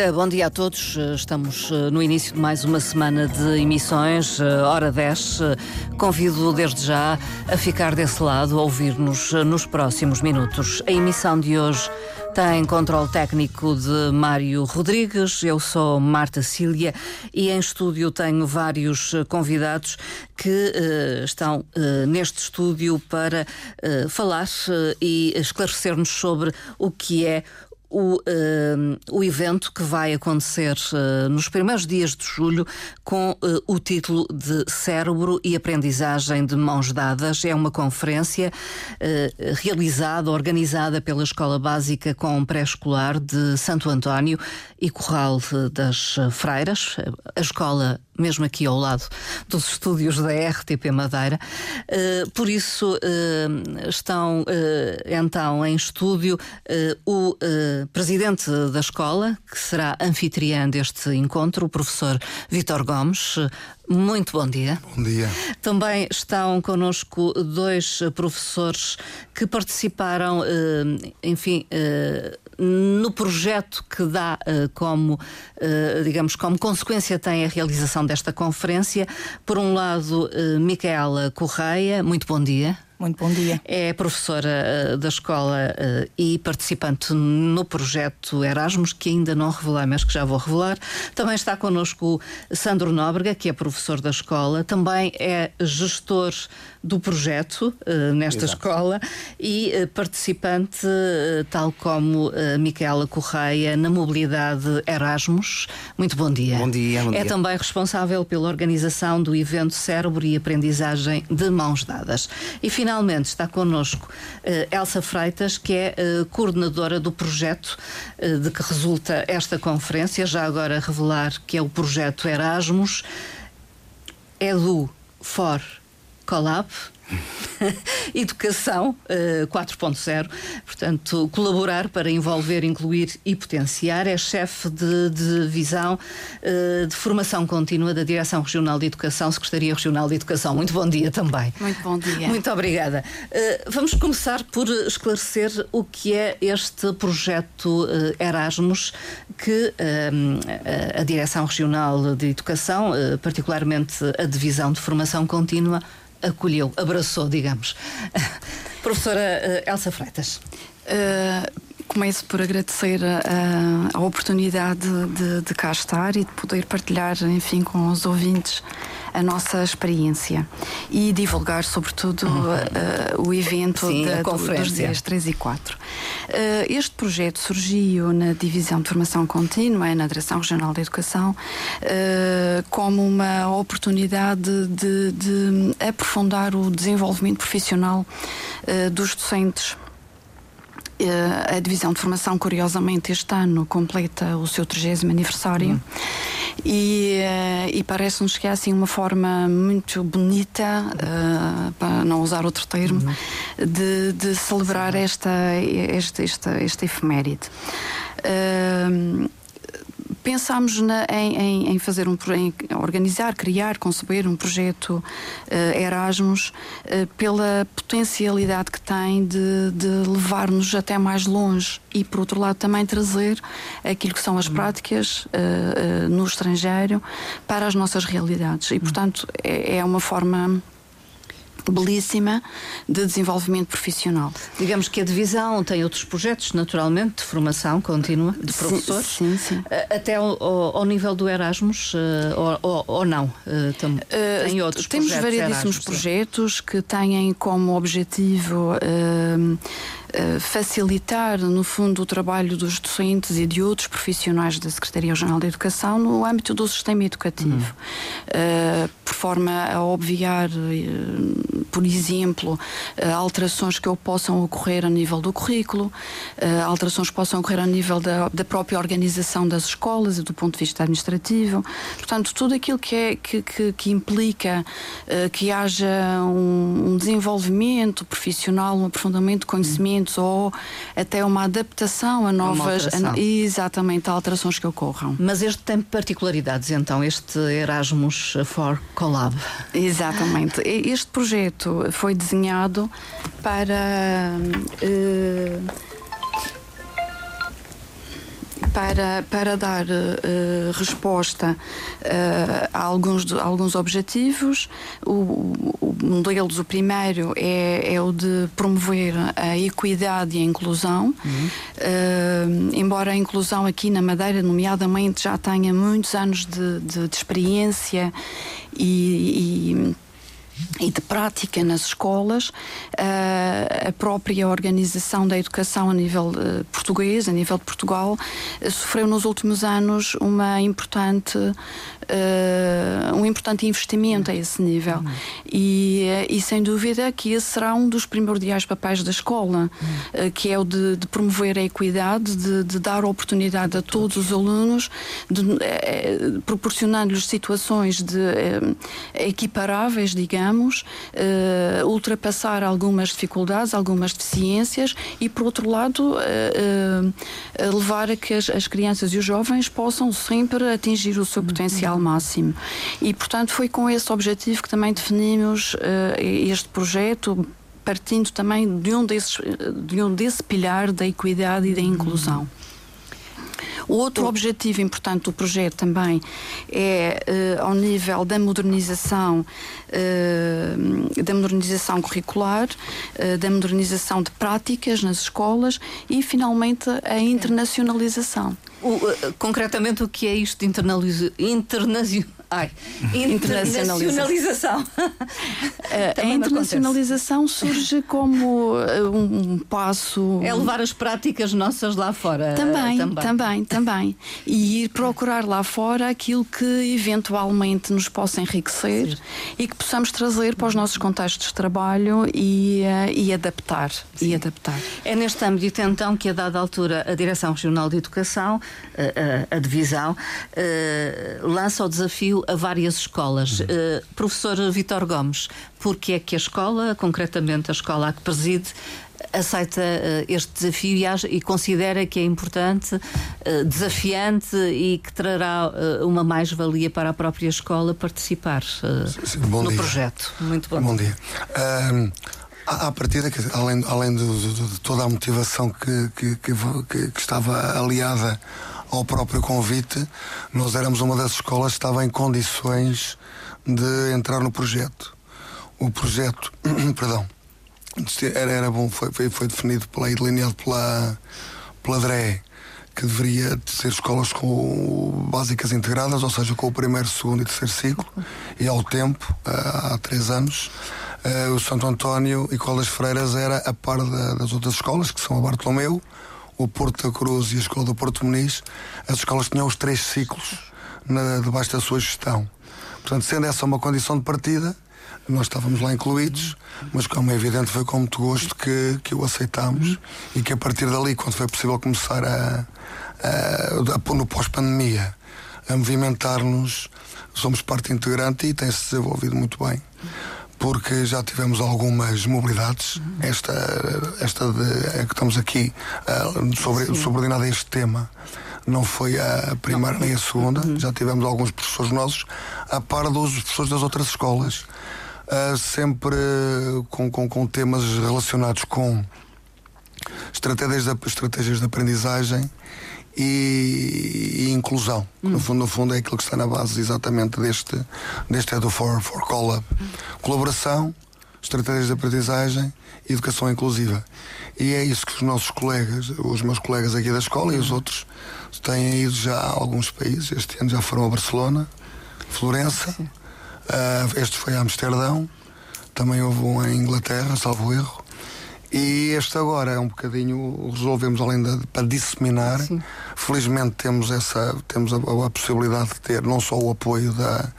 dia, bom dia a todos. Estamos eh, no início de mais uma semana de emissões, eh, hora 10. Convido desde já a ficar desse lado, a ouvir-nos eh, nos próximos minutos. A emissão de hoje tem controle técnico de Mário Rodrigues, eu sou Marta Cília e em estúdio tenho vários convidados que estão neste estúdio para falar e esclarecer-nos sobre o que é o, uh, o evento que vai acontecer uh, nos primeiros dias de julho com uh, o título de Cérebro e Aprendizagem de Mãos Dadas. É uma conferência realizada, organizada pela Escola Básica com Pré-Escolar de Santo António e Corral das Freiras, a escola mesmo aqui ao lado dos estúdios da RTP Madeira. Uh, por isso uh, estão uh, então em estúdio o presidente da escola, que será anfitriã deste encontro, o professor Vitor Gomes. Muito bom dia. Bom dia. Também estão connosco dois professores que participaram, enfim, no projeto que dá como, digamos, como consequência tem a realização desta conferência. Por um lado, uh, Micaela Correia, muito bom dia. Muito bom dia. É professora uh, da escola uh, e participante no projeto Erasmus, que ainda não revelei, mas que já vou revelar. Também está connosco Sandro Nóbrega, que é professor da escola, também é gestor do projeto uh, nesta Exato. escola e participante, tal como Micaela Correia, na mobilidade Erasmus. Muito bom dia. Bom dia. Bom é dia. também responsável pela organização do evento Cérebro e Aprendizagem de Mãos Dadas. E finalmente finalmente está connosco uh, Elsa Freitas, que é uh, coordenadora do projeto uh, de que resulta esta conferência, já agora revelar que é o projeto Erasmus, Edu for Collab. Educação uh, 4.0, portanto, colaborar para envolver, incluir e potenciar. É chefe de, de divisão uh, de formação contínua da Direção Regional de Educação, Secretaria Regional de Educação. Muito bom dia também. Muito bom dia. Muito obrigada. Uh, vamos começar por esclarecer o que é este projeto Erasmus que a Direção Regional de Educação, particularmente a Divisão de Formação Contínua, acolheu, abraçou, digamos. Professora uh, Elsa Freitas. Uh, começo por agradecer a, a oportunidade de, de, cá estar e de poder partilhar, enfim, com os ouvintes a nossa experiência e divulgar, sobretudo, uhum. uh, o evento Sim, da, dos dias 3 e 4. Uh, este projeto surgiu na Divisão de Formação Contínua, na Direção Regional da Educação, uh, como uma oportunidade de, de, aprofundar o desenvolvimento profissional dos docentes a Divisão de Formação, curiosamente, este ano completa o seu 30 aniversário uhum. e, eh, e parece-nos que é assim uma forma muito bonita, uh, para não usar outro termo, uhum. de, de, celebrar esta, esta, esta, esta efeméride. Uh, pensámos na, em, em, em, fazer um em organizar, criar, conceber um projeto uh, Erasmus uh, pela potencialidade que tem de, de levar-nos até mais longe e por outro lado também trazer aquilo que são as uhum. práticas uh, no estrangeiro para as nossas realidades e uhum. portanto é, é uma forma belíssima de desenvolvimento profissional. Digamos que a divisão tem outros projetos, naturalmente, de formação contínua de professores. Sim, sim. sim. Até ao, ao, nível do Erasmus, eh, ou, ou, não? Eh, tem, tem outros Temos projetos variedíssimos Erasmus, projetos que têm como objetivo. Eh, facilitar, no fundo, o trabalho dos docentes e de outros profissionais da Secretaria-Geral da Educação no âmbito do sistema educativo, uhum. uh, por forma a obviar, uh, por exemplo, alterações que possam ocorrer a nível do currículo, alterações que possam ocorrer a nível da, da, própria organização das escolas e do ponto de vista administrativo. Portanto, tudo aquilo que, é, que, que, que implica que haja um, um desenvolvimento profissional, um aprofundamento de conhecimento ou até uma adaptação a novas. A, exatamente, a alterações que ocorram. Mas este tem particularidades, então, este Erasmus for Collab? Exatamente. Este projeto foi desenhado para. Uh, para, para dar uh, resposta uh, a, alguns, a alguns objetivos. O, o, um deles, o primeiro, é, é o de promover a equidade e a inclusão. Uhum. Uh, embora a inclusão aqui na Madeira, nomeadamente, já tenha muitos anos de, de, de experiência e, e e de prática nas escolas, uh, a própria organização da educação a nível uh, português, a nível de Portugal, uh, sofreu nos últimos anos uma importante, um importante investimento a esse nível. Uhum. E, e, sem dúvida que esse será um dos primordiais papéis da escola, uhum. que é o de, de promover a equidade, de, de, dar oportunidade a todos os alunos, proporcionando-lhes situações de, equiparáveis, digamos uh, ultrapassar algumas dificuldades, algumas deficiências e, por outro lado, uh, uh, levar a que as, as, crianças e os jovens possam sempre atingir o seu potencial uhum. Máximo. E, portanto, foi com esse objetivo que também definimos este projeto partindo também de um, desses, de um desse pilar da equidade e da inclusão. O outro objetivo importante do projeto também é uh, ao nível da modernização uh, da modernização curricular, uh, da modernização de práticas nas escolas e finalmente a internacionalização. O, concretamente o que é isto de internalização? Ai, internacionalização. a internacionalização surge como uh, um passo. É levar as práticas nossas lá fora. Também, também, também, também. E ir procurar lá fora aquilo que eventualmente nos possa enriquecer Sim. e que possamos trazer para os nossos contextos de trabalho e, e adaptar. E adaptar. É neste âmbito então que a dada altura a Direção Regional de Educação, a, uh, a, divisão, lança o desafio a várias escolas. Uhum. Uh, professor Vitor Gomes, porque é que a escola, concretamente a escola a que preside, aceita uh, este desafio e, e, considera que é importante, uh, desafiante e que trará uh, uma mais-valia para a própria escola participar no dia. projeto. Muito bom, bom dia. dia. À partida, além, além de, toda a motivação que, que, que, que estava aliada ao próprio convite, nós éramos uma das escolas que estava em condições de entrar no projeto. O projeto, perdão, era, era bom, foi, foi, foi definido pela, e delineado pela, pela DRE, que deveria ser escolas com básicas integradas, ou seja, com o primeiro, segundo e terceiro ciclo, e ao tempo, há três anos, o Santo António e Colas Freiras era a par das outras escolas, que são a Bartolomeu, o Porto da Cruz e a Escola do Porto Muniz, as escolas tinham os três ciclos na, debaixo da sua gestão. Portanto, sendo essa uma condição de partida, nós estávamos lá incluídos, mas como é evidente foi com muito gosto que, que o aceitámos e que a partir dali, quando foi possível começar a, a, a no pós-pandemia, a movimentar-nos, somos parte integrante e tem-se desenvolvido muito bem porque já tivemos algumas mobilidades. Esta, esta de, é que estamos aqui uh, sobre, subordinada a este tema não foi a primeira nem a segunda. Uhum. Já tivemos alguns professores nossos, a par dos professores das outras escolas, uh, sempre com, com, com, temas relacionados com estratégias de, estratégias de aprendizagem e, e inclusão. Hum. No, fundo, no fundo é aquilo que está na base exatamente deste, deste Edu for, for Collab. Hum. Colaboração, estratégias de aprendizagem e educação inclusiva. E é isso que os nossos colegas, os meus colegas aqui da escola e os outros, têm ido já a alguns países. Este ano já foram a Barcelona, Florença, uh, este foi a Amsterdão, também houve um em Inglaterra, salvo erro. E este agora é um bocadinho, resolvemos além de para disseminar. Sim. Felizmente temos essa, temos a, a, possibilidade de ter não só o apoio da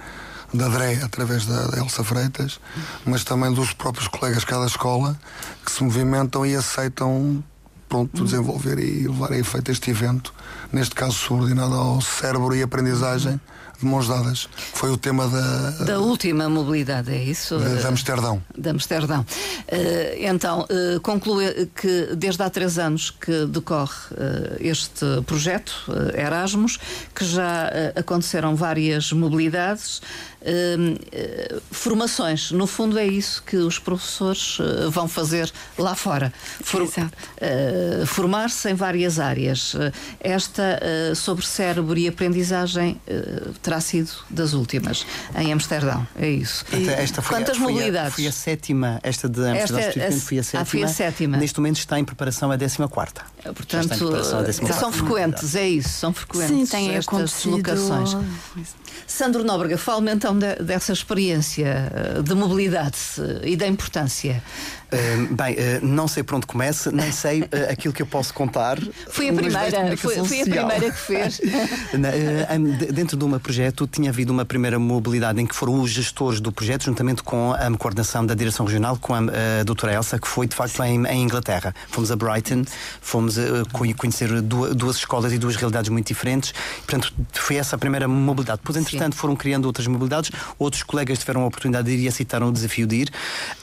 da DRE através da, da Elsa Freitas, mas também dos próprios colegas de cada escola que se movimentam e aceitam pronto, desenvolver e levar a efeito este evento, neste caso subordinado ao cérebro e aprendizagem de mãos dadas. Foi o tema da. Da última mobilidade, é isso? De, de Amsterdão. De Amsterdão. Uh, então, uh, conclui que desde há três anos que decorre uh, este projeto, Erasmus, que já aconteceram várias mobilidades. Uh, uh, formações. No fundo, é isso que os professores uh, vão fazer lá fora. For uh, formar-se em várias áreas. Uh, esta uh, sobre cérebro e aprendizagem terá sido das últimas em Amsterdão. É isso. Esta foi, Quantas foi mobilidades? A, foi a sétima, esta de Amsterdão, esta, é a, foi a sétima. Ah, foi a sétima. Neste momento está em preparação a décima quarta. Portanto, são frequentes, é isso, são frequentes Sim, tem estas deslocações. Sandro Nóbrega, fale-me então de, dessa experiência de mobilidade e da importância. Uh, bem, uh, não sei por onde começa, nem sei uh, aquilo que eu posso contar. Foi a primeira, foi, foi, a primeira que fez. dentro do meu projeto tinha havido uma primeira mobilidade em que foram os gestores do projeto, juntamente com a coordenação da direção regional, com a, a doutora Elsa, que foi de facto em, em, Inglaterra. Fomos a Brighton, fomos conhecer duas, duas, escolas e duas realidades muito diferentes. Portanto, foi essa a primeira mobilidade. Depois, entretanto, foram criando outras mobilidades, outros colegas tiveram a oportunidade de ir e aceitaram o desafio de ir.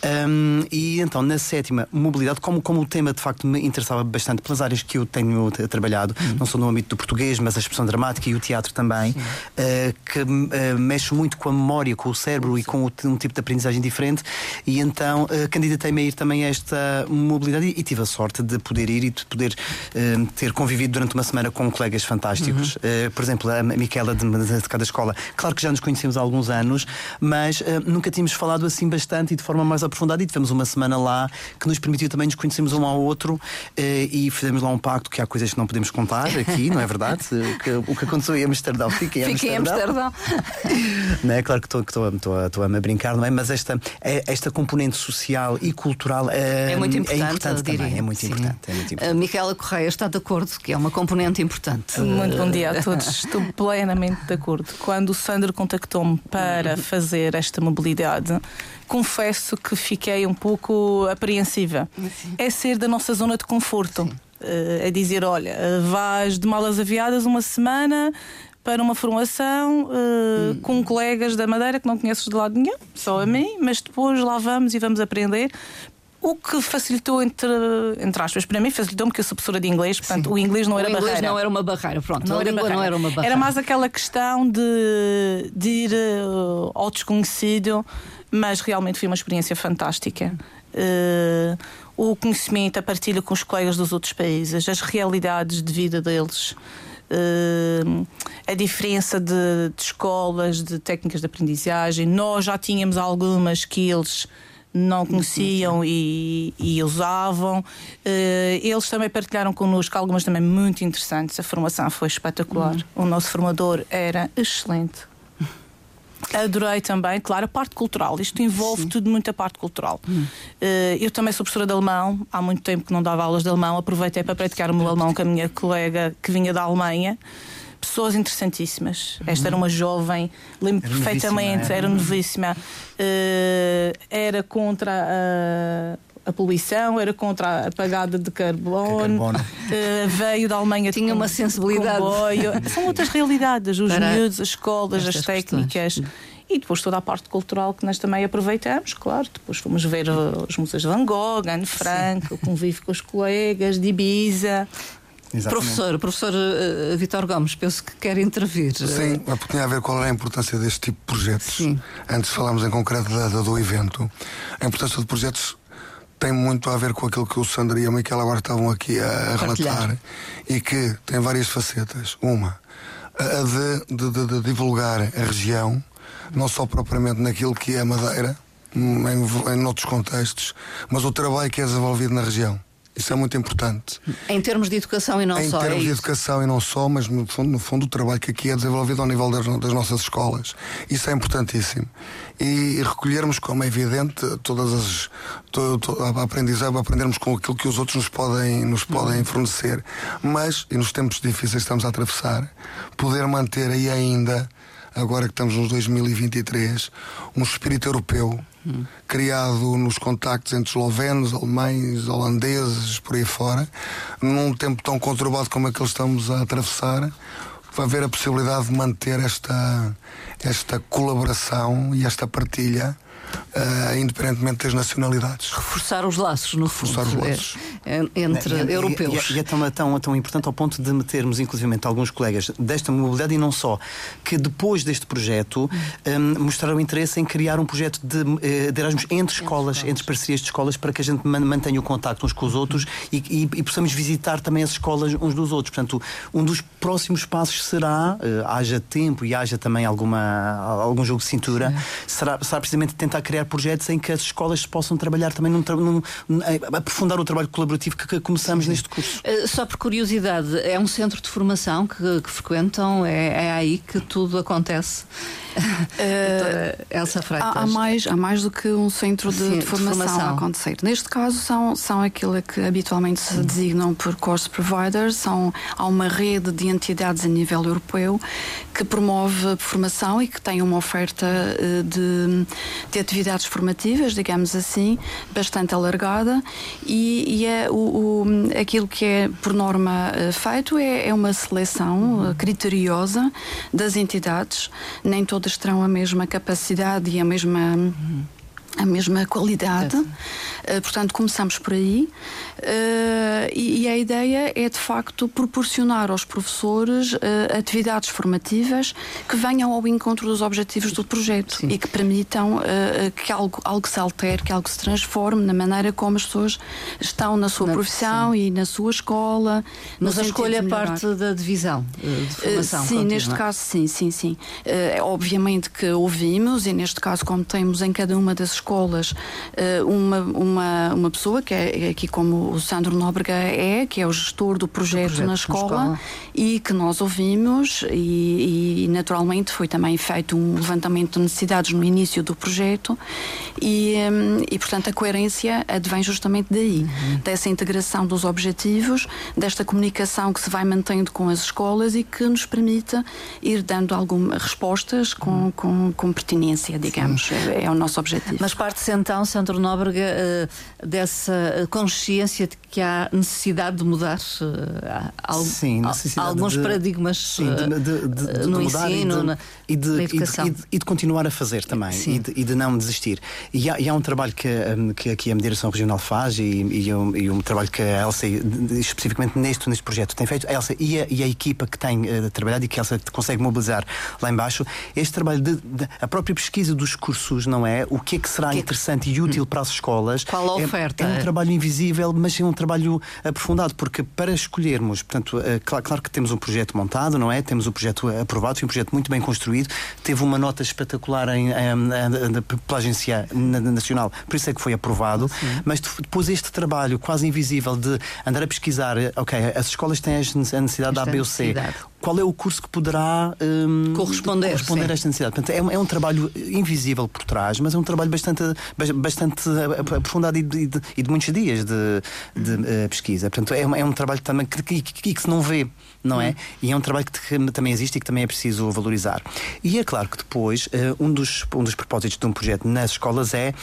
Um, e então na sétima mobilidade, como, como o tema de facto me interessava bastante pelas áreas que eu tenho trabalhado, uhum. não só no âmbito do português, mas a expressão dramática e o teatro também, uh, que uh, mexe muito com a memória, com o cérebro Sim. e com um tipo de aprendizagem diferente. E então uh, candidatei-me a ir também a esta mobilidade e, e, tive a sorte de poder ir e de poder ter convivido durante uma semana com colegas fantásticos. Uhum. por exemplo, a Miquela de, de cada escola. Claro que já nos conhecemos há alguns anos, mas nunca tínhamos falado assim bastante e de forma mais aprofundada e tivemos uma semana lá que nos permitiu também nos conhecermos um ao outro eh, e fizemos lá um pacto que há coisas que não podemos contar aqui, não é verdade? que, o que aconteceu em Amsterdão fica em fica Amsterdão. Em Amsterdão. não é claro que estou a me brincar, não é? Mas esta, é, esta componente social e cultural é, é muito importante, é importante também. É muito, importante, é muito importante. A Micaela Correia está de acordo que é uma componente importante. Muito bom dia a todos. Estou plenamente de acordo. Quando o Sandro contactou-me para fazer esta mobilidade, confesso que fiquei um pouco apreensiva. Sim. É ser da nossa zona de conforto. Uh, é dizer, olha, vais de malas aviadas uma semana para uma formação uh, hum. com colegas da Madeira que não conheces de lado nenhum, só a mim, mas depois lá vamos e vamos aprender. O que facilitou, entre, entre aspas, para mim, facilitou-me que eu sou professora de inglês, portanto, Sim. o inglês não era o inglês barreira. não era uma barreira, pronto. Não, era, barreira. não era uma barreira. Era mais aquela questão de, de ir uh, ao desconhecido mas realmente foi uma experiência fantástica. Uh, o conhecimento, a partilha com os colegas dos outros países, as realidades de vida deles. Uh, a diferença de, de, escolas, de técnicas de aprendizagem. Nós já tínhamos algumas que eles não conheciam e, e usavam. Uh, eles também partilharam connosco algumas também muito interessantes. A formação foi espetacular. Uhum. O nosso formador era excelente. Adorei também, claro, a parte cultural. Isto envolve Sim. tudo muito a parte cultural. Hum. Uh, eu também sou professora de alemão, há muito tempo que não dava aulas de alemão, aproveitei para praticar o meu alemão com a minha colega que vinha da Alemanha. Pessoas interessantíssimas. Esta era uma jovem, lembro era perfeitamente, era novíssima. Uh, era contra a a poluição, era contra a apagada de carbono, carbono. Uh, veio da Alemanha. Tinha uma sensibilidade. Comboio. São outras realidades, os Para miúdos, as escolas, as técnicas. Questões. E depois toda a parte cultural que nós também aproveitamos, claro. Depois fomos ver os museus de Van Gogh, Anne Frank, o convívio com os colegas de Ibiza. Exatamente. Professor, professor uh, Vitor Gomes, penso que quer intervir. Sim, porque tinha a ver qual era a importância deste tipo de projetos. Sim. Antes falámos em concreto da, da, do evento. A importância de projetos tem muito a ver com aquilo que o Sandra e a Miquela agora estavam aqui a, a relatar e que tem várias facetas. Uma, a de, de, de, de, divulgar a região, não só propriamente naquilo que é a Madeira, em, em outros contextos, mas o trabalho que é desenvolvido na região. Isso é muito importante. Em termos de educação e não em só. Em termos é de educação e não só, mas no fundo, no fundo o trabalho que aqui é desenvolvido ao nível das, das nossas escolas. Isso é importantíssimo. E, recolhermos, como é evidente, todas as. To, to, a aprendizagem, aprendermos com aquilo que os outros nos podem, nos podem fornecer. Mas, e nos tempos difíceis que estamos a atravessar, poder manter aí ainda agora que estamos nos 2023, um espírito europeu criado nos contactos entre eslovenos, alemães, holandeses, por aí fora, num tempo tão conturbado como aquele que estamos a atravessar, vai haver a possibilidade de manter esta, esta colaboração e esta partilha uh, independentemente das nacionalidades. Reforçar os laços, no Reforçar fundo, os laços. É, entre e, europeus. E, e, é tão, tão, tão importante ao ponto de metermos, inclusivamente, alguns colegas desta mobilidade e não só, que depois deste projeto um, mostraram interesse em criar um projeto de, uh, de Erasmus entre escolas, entre parcerias de escolas, para que a gente mantenha o contacto uns com os outros e, e, e, possamos visitar também as escolas uns dos outros. Portanto, um dos próximos passos será, uh, haja tempo e haja também alguma, algum jogo de cintura, será, será precisamente tentar criar projetos em que as escolas possam trabalhar também num, num, num aprofundar o trabalho colaborativo que, que começamos Sim. neste curso. Uh, só por curiosidade, é um centro de formação que, que frequentam? É, é aí que tudo acontece? Uh, Elsa Freitas. Há, há, mais, há mais do que um centro de, Sim, de, formação, de formação, a acontecer. Neste caso, são, são aquilo que habitualmente se designam por course providers. São, há uma rede de entidades a nível europeu que promove formação e que tem uma oferta uh, de, de atividades formativas, digamos assim, bastante alargada. E, e é o, o, aquilo que é, por norma, feito é, é uma seleção criteriosa das entidades. Nem todas terão a mesma capacidade e a mesma. Uhum a mesma qualidade. Uh, portanto, começamos por aí. Uh, e, e, a ideia é, de facto, proporcionar aos professores uh, atividades formativas que venham ao encontro dos objetivos do projeto Sim. e que permitam que algo, algo se altere, que algo se transforme na maneira como as pessoas estão na sua na, profissão e na sua escola. Mas a escolha é parte da divisão de formação. sim, contínua. neste caso, sim, sim, sim. obviamente que ouvimos, e neste caso, como temos em cada uma das escolas eh, uma, uma, uma pessoa, que é aqui como o Sandro Nóbrega é, que é o gestor do projeto, projeto na, escola, escola, e que nós ouvimos e, e, naturalmente foi também feito um levantamento de necessidades no início do projeto e, hum, e portanto a coerência advém justamente daí, uhum. dessa integração dos objetivos, desta comunicação que se vai mantendo com as escolas e que nos permite ir dando algumas respostas com, uhum. com, com pertinência, digamos, é, é, o nosso objetivo. Mas parte-se então, Sandro Nóbrega, eh, dessa consciência de que há necessidade de mudar uh, sim, alguns de, paradigmas sim, de, de, no ensino, e de, na educação. E de, e de, continuar a fazer também e de, e de, não desistir. E há, e há um trabalho que, um, que aqui a Direção Regional faz e, um, e um trabalho que a Elsa, especificamente neste, neste projeto, tem feito, a Elsa e a, e a equipa que tem uh, trabalhado e que a Elsa consegue mobilizar lá embaixo, este trabalho de, a própria pesquisa dos cursos, não é? O que é que será que interessante e útil para as escolas? Qual a oferta? É, é um trabalho invisível, mas é um trabalho aprofundado, porque para escolhermos, portanto, uh, claro, claro que temos um projeto montado, não é? Temos um projeto aprovado, foi um projeto muito bem construído, teve uma nota espetacular em, em, em, pela Agência Nacional, por isso é que foi aprovado, Sim. mas depois este trabalho quase invisível de andar a pesquisar, ok, as escolas têm a necessidade da A, B ou C qual é o curso que poderá um, corresponder, corresponder a esta necessidade. Portanto, é, é, um trabalho invisível por trás, mas é um trabalho bastante, bastante aprofundado e de, de, e de muitos dias de, de uh, pesquisa. Portanto, é, é, um trabalho também que, que, que, que, se não vê, não é? Hum. E é um trabalho que também existe e que também é preciso valorizar. E é claro que depois, uh, um, dos, um dos propósitos de um projeto nas escolas é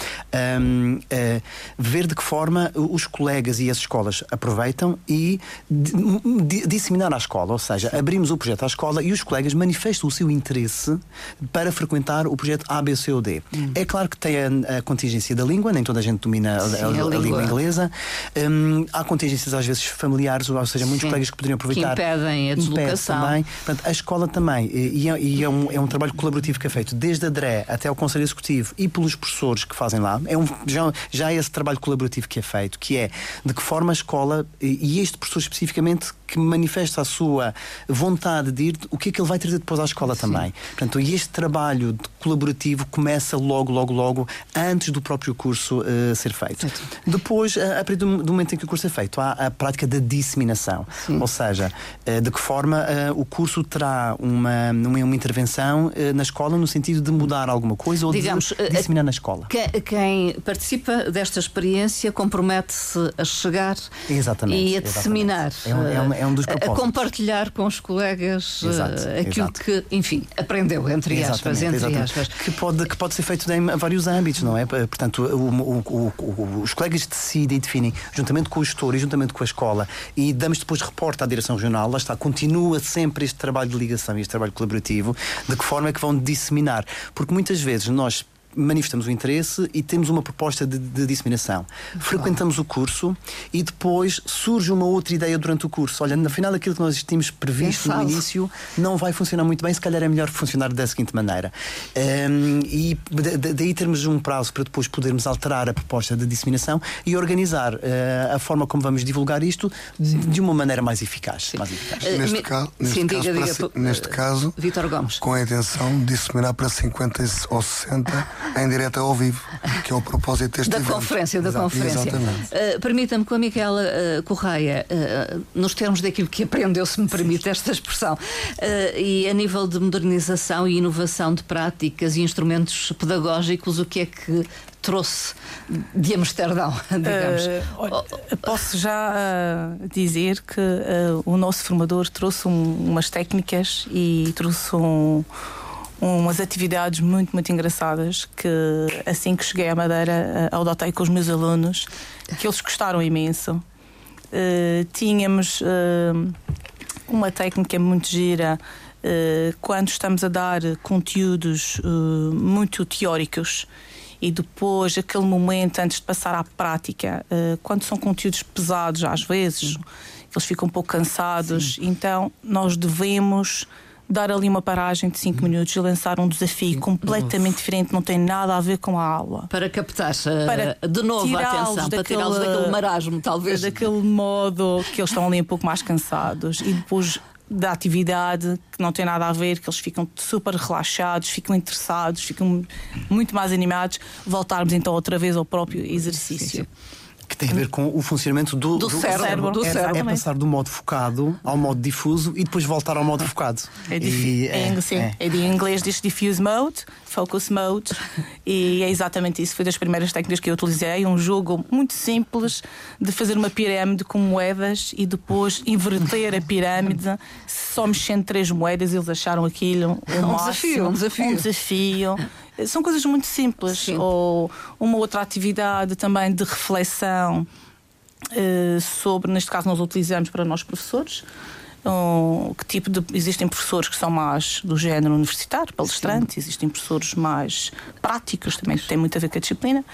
um, uh, eh, ver de que forma os colegas e as escolas aproveitam e disseminar a escola, ou seja, abrimos o projeto à escola e os colegas manifestam o seu interesse para frequentar o projeto ABCOD. Hum. É claro que tem a, a, contingência da língua, nem toda a gente domina Sim, a, a, a, língua. língua inglesa. Um, há contingências às vezes familiares, ou seja, muitos Sim. colegas que poderiam aproveitar. Que impedem a deslocação. também. Portanto, a escola também. E, é, e é, um, é, um, trabalho colaborativo que é feito desde a DRE até ao Conselho Executivo e pelos professores que fazem lá. É um, já, já é esse trabalho colaborativo que é feito, que é de que forma a escola, e este professor especificamente, que manifesta a sua vontade de ir, o que é que ele vai trazer depois à escola Sim. também. Portanto, e este trabalho colaborativo começa logo, logo, logo, antes do próprio curso uh, ser feito. Certo. Depois, uh, a partir do, momento em que o curso é feito, há a prática da disseminação. Sim. Ou seja, uh, de que forma o curso terá uma, uma, uma intervenção na escola no sentido de mudar alguma coisa ou Digamos, de disseminar na escola. Que, quem participa desta experiência compromete-se a chegar exatamente, e a disseminar. Exatamente. É, um, é um dos propósitos. A compartilhar com os colegas exato, aquilo exato. que, enfim, aprendeu, entre aspas. Entre exatamente. aspas. Que, pode, que pode ser feito em vários âmbitos, não é? Portanto, o, o, o, os colegas decidem e definem, juntamente com o gestor e juntamente com a escola, e damos depois reporte à direção regional, lá está, continua sempre este trabalho de ligação e este trabalho colaborativo, de que forma é que vão disseminar. Porque muitas vezes nós manifestamos o interesse e temos uma proposta de, de disseminação. Frequentamos o curso e depois surge uma outra ideia durante o curso. Olha, no final aquilo que nós tínhamos previsto Pensado. no início não vai funcionar muito bem, se calhar é melhor funcionar da seguinte maneira. Um, e da- da- daí termos um prazo para depois podermos alterar a proposta de disseminação e organizar eh, a forma como vamos divulgar isto de, de uma maneira mais eficaz. Mais eficaz. Eh, Neste me- caso- neste sim, caso, diga, para diga, neste eh, caso, Vítor Gomes. com a intenção de disseminar para 50 ou 60 em direto ao vivo, que é o propósito deste Da evento. conferência, da Exato, conferência. Exatamente. Uh, Permita-me com a Micaela uh, Correia, uh, nos termos daquilo que aprendeu, se me permite esta expressão, uh, e a nível de modernização e inovação de práticas e instrumentos pedagógicos, o que é que trouxe de Amsterdão, digamos? Eh, olha, posso já eh, dizer que eh, o nosso formador trouxe um- umas técnicas e trouxe um- umas atividades muito, muito engraçadas que assim que cheguei à Madeira eh, adotei com os meus alunos, que eles gostaram imenso. Eh, tínhamos eh, uma técnica muito gira quando estamos a dar conteúdos muito teóricos e depois aquele momento antes de passar à prática, quando são conteúdos pesados às vezes, eles ficam um pouco cansados, então nós devemos dar ali uma paragem de 5 minutos e lançar um desafio completamente diferente, não tem nada a ver com a aula. Para captar uh, Para de novo a atenção, para tirá-los daquele marasmo, talvez. Daquele modo que eles estão ali um pouco mais cansados e depois da atividade que não tem nada a ver, que eles ficam super relaxados, ficam interessados, ficam muito mais animados, voltarmos então outra vez ao próprio exercício. Que tem a ver com o funcionamento do, Do cérebro, do é, cérebro. é passar do modo focado ao modo difuso e depois voltar ao modo focado. É, E, é, em, sim, é. é de inglês diz diffuse mode, focus mode, e é exatamente isso. Foi das primeiras técnicas que eu utilizei. Um jogo muito simples de fazer uma pirâmide com moedas e depois inverter a pirâmide só mexendo três moedas. Eles acharam aquilo um, Um desafio, um desafio. um desafio. São coisas muito simples. Sim. Ou uma outra atividade também de reflexão eh, sobre, neste caso, nós utilizamos para nós professores. um, que tipo de. Existem professores que são mais do género universitário, palestrantes, existem professores mais práticos, também que têm muito a ver com a disciplina.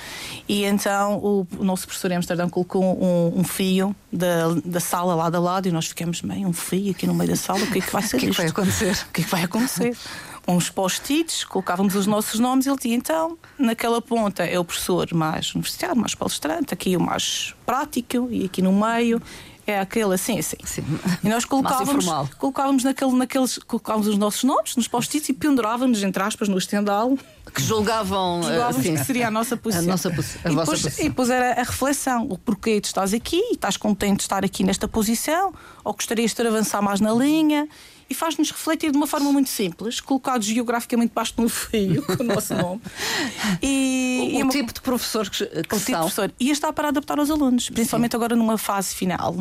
E então o, o nosso professor em Amsterdão colocou um, um fio da, da sala lado a lado e nós ficamos bem, um fio aqui no meio da sala, o que é que vai ser O que é que vai acontecer? O que é que vai acontecer? Uns post-its, colocávamos os nossos nomes e ele dizia, então, naquela ponta é o professor mais universitário, mais palestrante, aqui o mais prático e aqui no meio é aquele assim, assim. Sim. E nós colocávamos, colocávamos, naquele, naqueles, colocávamos os nossos nomes nos post-its e pendurávamos, entre aspas, no estendal, Que julgavam, uh, julgávamos sim, que seria a nossa posição. a, nossa, a e, depois, posição. e depois era a reflexão: o porquê tu estás aqui e estás contente de estar aqui nesta posição, ou gostarias de ter avançar mais na linha. E faz-nos refletir de uma forma muito simples, colocados geograficamente baixo de um fio, com o nosso nome. E, O, o uma- tipo de professor que, que o tipo são. professor. E está para adaptar aos alunos, principalmente agora numa fase final,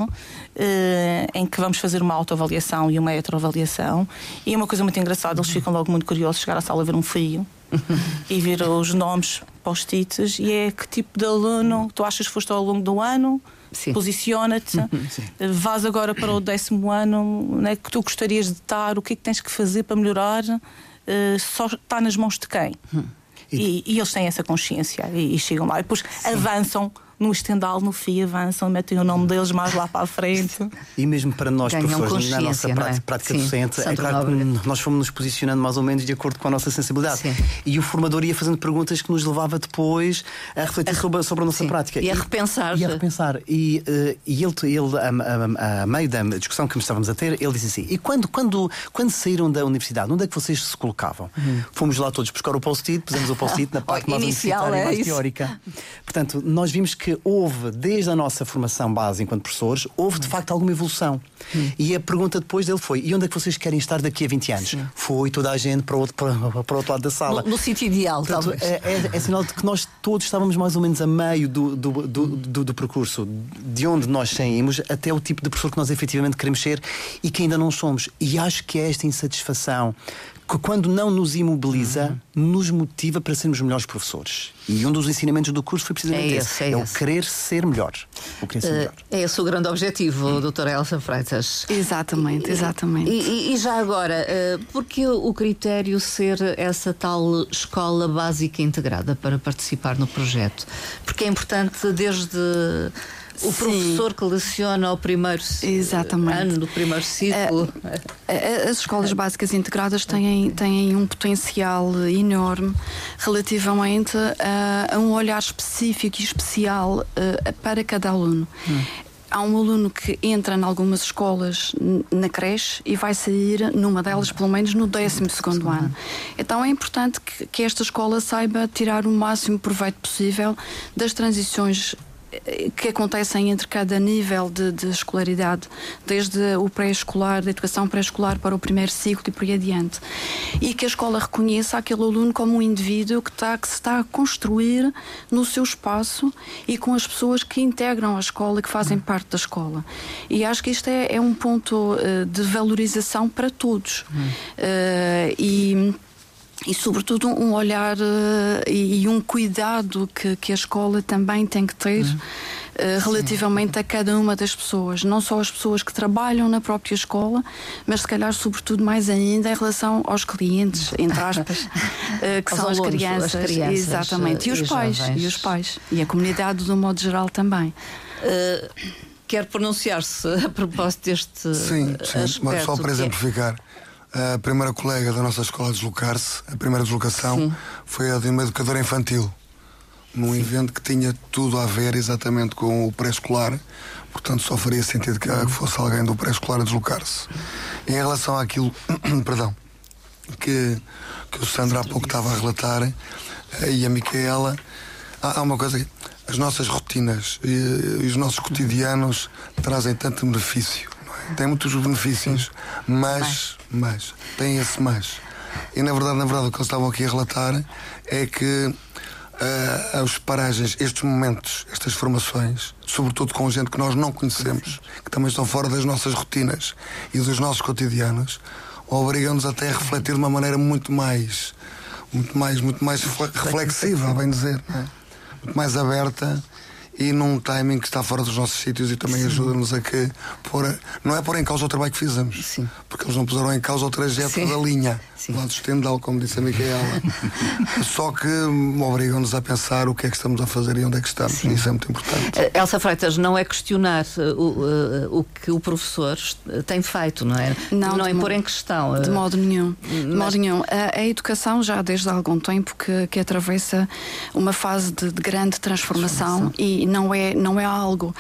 eh, em que vamos fazer uma autoavaliação e uma heteroavaliação. E é uma coisa muito engraçada, eles ficam logo muito curiosos chegar à sala a ver um fio e ver os nomes post-its. E é que tipo de aluno tu achas que foste ao longo do ano? Sim. Posiciona-te, vais agora para o décimo ano, né, que tu gostarias de estar, o que é que tens que fazer para melhorar? Eh, só está nas mãos de quem? E, e eles têm essa consciência e, e chegam lá e depois avançam no estendal, no fio, avançam, metem o nome deles mais lá para a frente. E mesmo para nós, Ganham professores, na nossa é? prática, prática Sim, docente, é claro que nós fomos nos posicionando mais ou menos de acordo com a nossa sensibilidade. Sim. E o formador ia fazendo perguntas que nos levava depois a refletir sobre, sobre a nossa sim. prática. E a repensar. E a repensar. E, eh, e ele, ele a, a- a meio da discussão que estávamos a ter, ele disse assim: E quando, quando, quando saíram da universidade, onde é que vocês se colocavam? Fomos lá todos buscar o post-it, pusemos o post-it na parte mais. Inicial, universitária, é mais isso. teórica. Portanto, nós vimos que houve, desde a nossa formação base enquanto professores, houve de facto alguma evolução. E a pergunta depois dele foi: e onde é que vocês querem estar daqui a 20 anos? Foi toda a gente para o outro, para, para outro lado da sala. No, no sítio ideal, Portanto, talvez. é, é- é sinal de que nós todos estávamos mais ou menos a meio do, do, do, do- do percurso, de onde nós saímos até o tipo de professor que nós efetivamente queremos ser e que ainda não somos. E acho que é esta insatisfação que, quando não nos imobiliza, nos motiva para sermos melhores professores. E um dos ensinamentos do curso foi precisamente É esse. esse, é o esse. querer ser melhor. O querer ser melhor. É esse o grande objetivo, doutora Elsa Freitas. Exatamente, exatamente. E, e, já agora, porque o critério ser essa tal escola básica integrada para participar no projeto? Porque é importante desde o professor que leciona o primeiro Exatamente. ano do primeiro ciclo. As escolas básicas integradas têm, têm um potencial enorme relativamente a, a um olhar específico e especial uh, para cada aluno. Hum há um aluno que entra em algumas escolas na creche e vai sair numa delas, pelo menos no 12 ano. Então é importante que, que esta escola saiba tirar o máximo proveito possível das transições que acontecem entre cada nível de, de escolaridade, desde o pré-escolar, da educação pré-escolar para o primeiro ciclo e por aí adiante. E que a escola reconheça aquele aluno como um indivíduo que, está, que se está a construir no seu espaço e com as pessoas que integram a escola e que fazem hum. parte da escola. E acho que isto é, é um ponto uh, de valorização para todos. Uh, e e sobretudo um olhar uh, e, e, um cuidado que, que a escola também tem que ter uh, relativamente Sim. a cada uma das pessoas, não só as pessoas que trabalham na própria escola, mas se calhar sobretudo mais ainda em relação aos clientes, entre aspas, uh, que são alunos, as, crianças, as crianças, exatamente, e os pais, jovens. e os pais, e a comunidade do modo geral também. quer pronunciar-se a propósito deste Sim, sim, mas só para é exemplificar a primeira colega da nossa escola a deslocar-se, a primeira deslocação, Sim. foi a de uma educadora infantil, num Sim. evento que tinha tudo a ver exatamente com o pré-escolar, portanto só faria sentido que fosse alguém do pré-escolar a deslocar-se. Em relação àquilo, perdão, que, que o Sandro há pouco estava a relatar, eh, e a Micaela, há, há uma coisa que as nossas rotinas e, e os nossos cotidianos trazem tanto benefício tem muitos benefícios, mas, mas, tem esse mas. E na verdade, na verdade, o que eles estavam aqui a relatar é que uh, as paragens, estes momentos, estas formações, sobretudo com gente que nós não conhecemos, que também estão fora das nossas rotinas e dos nossos cotidianos, obrigam-nos até a refletir de uma maneira muito mais, muito mais, muito mais reflexiva, bem dizer, é? muito mais aberta e num timing que está fora dos nossos sítios e também ajuda-nos a que pôr, não é pôr em causa o trabalho que fizemos, Sim. porque eles não puseram em causa o trajeto Sim. da linha, Sim. lá do Stendhal, como disse a Micaela. Só que obrigam-nos a pensar o que é que estamos a fazer e onde é que estamos, Sim. isso é muito importante. Uh, Elsa Freitas, não é questionar uh, o, uh, o que o professor tem feito, não é? Não, não é pôr em questão. De modo nenhum. Mas... De modo nenhum. A, a, educação já desde há algum tempo que, que atravessa uma fase de, de grande transformação, transformação. e não é, não é algo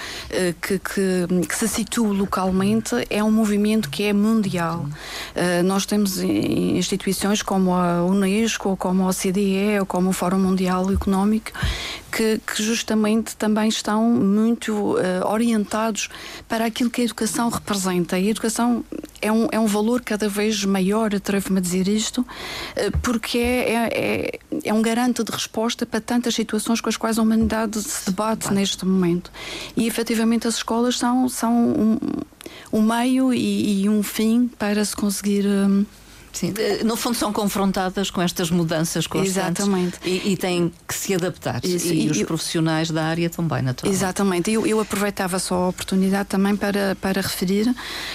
que, que, que, se situa localmente, é um movimento que é mundial. Uh, nós temos instituições como a Unesco, como a OCDE, ou como o Fórum Mundial Económico, que, que justamente também estão muito uh, orientados para aquilo que a educação representa. E a educação é um, é um valor cada vez maior, atrevo-me a dizer isto, porque é, é, é, é um garante de resposta para tantas situações com as quais a humanidade se debate neste momento. E efetivamente as escolas são, são um, um meio e, e, um fim para se conseguir. Um, Sim, no fundo são confrontadas com estas mudanças constantes Exatamente. E, e têm que se adaptar. Isso, e, e, os profissionais da área também, naturalmente. Exatamente. Eu, eu aproveitava só a oportunidade também para, para referir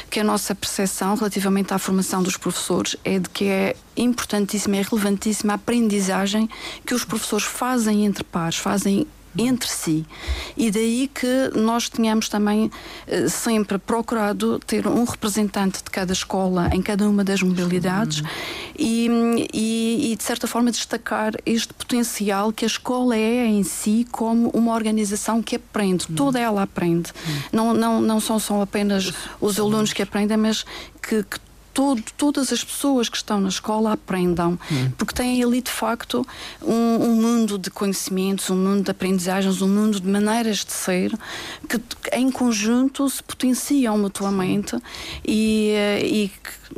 que a nossa percepção relativamente à formação dos professores é de que é importantíssima, é relevantíssima a aprendizagem que os professores fazem entre pares, fazem entre si. E daí que nós tínhamos também eh, sempre procurado ter um representante de cada escola em cada uma das modalidades uhum. e, e, e, de certa forma, destacar este potencial que a escola é em si como uma organização que aprende, uhum. toda ela aprende. Uhum. Não, não, não são só apenas os alunos que aprendem, mas que, que todo, todas as pessoas que estão na escola aprendam, hum. porque têm ali de facto um, um, mundo de conhecimentos, um mundo de aprendizagens, um mundo de maneiras de ser que em conjunto se potenciam mutuamente e, eh, e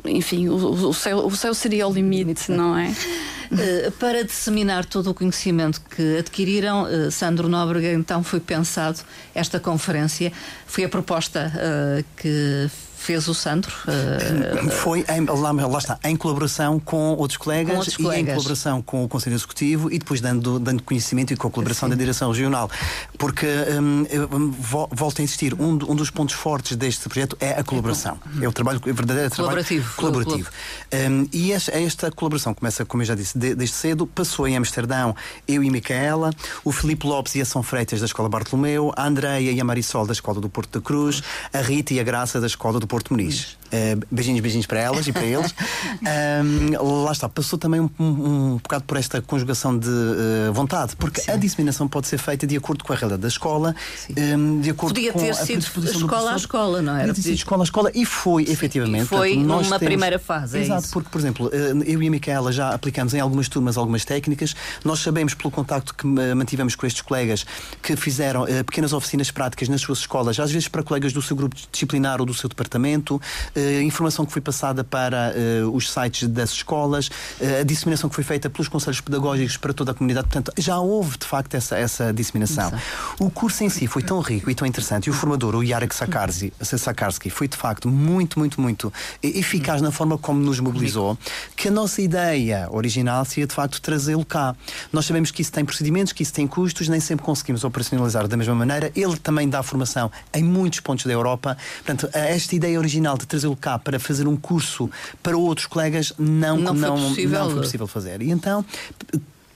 enfim, o, o, céu, o céu seria o limite, não é? Uh, para disseminar todo o conhecimento que adquiriram, uh, Sandro Nóbrega, então foi pensado esta conferência, foi a proposta uh, que fez o Sandro? Uh... Foi, em, lá, lá, está, em colaboração com outros colegas, com outros colegas. e em colaboração com o Conselho Executivo e depois dando, dando conhecimento e com a colaboração Sim. da Direção Regional. Porque, um, volto a insistir, um, um, dos pontos fortes deste projeto é a colaboração. É, é o trabalho, é verdadeiro trabalho colaborativo. colaborativo. Um, e esta, esta, colaboração começa, como eu já disse, de, desde cedo, passou em Amsterdão, eu e Micaela, o Filipe Lopes e a São Freitas da Escola Bartolomeu, a Andreia e a Marisol da Escola do Porto da Cruz, a Rita e a Graça da Escola do Porto Muniz. Uh, beijinhos, beijinhos para elas e para eles. Um, lá está, passou também um, um, um, bocado por esta conjugação de uh, vontade, porque Sim. a disseminação pode ser feita de acordo com a realidade da escola, de acordo Podia com ter a sido escola a escola, não era? Podia ter sido escola a escola e foi, Sim. efetivamente. E foi portanto, numa temos... primeira fase. É Exato, isso. porque, por exemplo, eh, eu e a Micaela já aplicamos em algumas turmas algumas técnicas. Nós sabemos, pelo contacto que mantivemos com estes colegas, que fizeram uh, pequenas oficinas práticas nas suas escolas, às vezes para colegas do seu grupo disciplinar ou do seu departamento, uh, informação que foi passada para uh, os sites das escolas, uh, a disseminação que foi feita pelos conselhos pedagógicos para toda a comunidade. Portanto, já houve de facto essa, essa disseminação. Exato. O curso em si foi tão rico e tão interessante e o formador, o Yarek Sakarski, Sakarski foi de facto muito, muito, muito eficaz na forma como nos mobilizou, que a nossa ideia original seria de facto trazê-lo cá. Nós sabemos que isso tem procedimentos, que isso tem custos, nem sempre conseguimos operacionalizar da mesma maneira. Ele também dá formação em muitos pontos da Europa. Portanto, esta ideia original de trazê-lo cá para fazer um curso para outros colegas não, não, não, foi, possível. não foi possível fazer. E então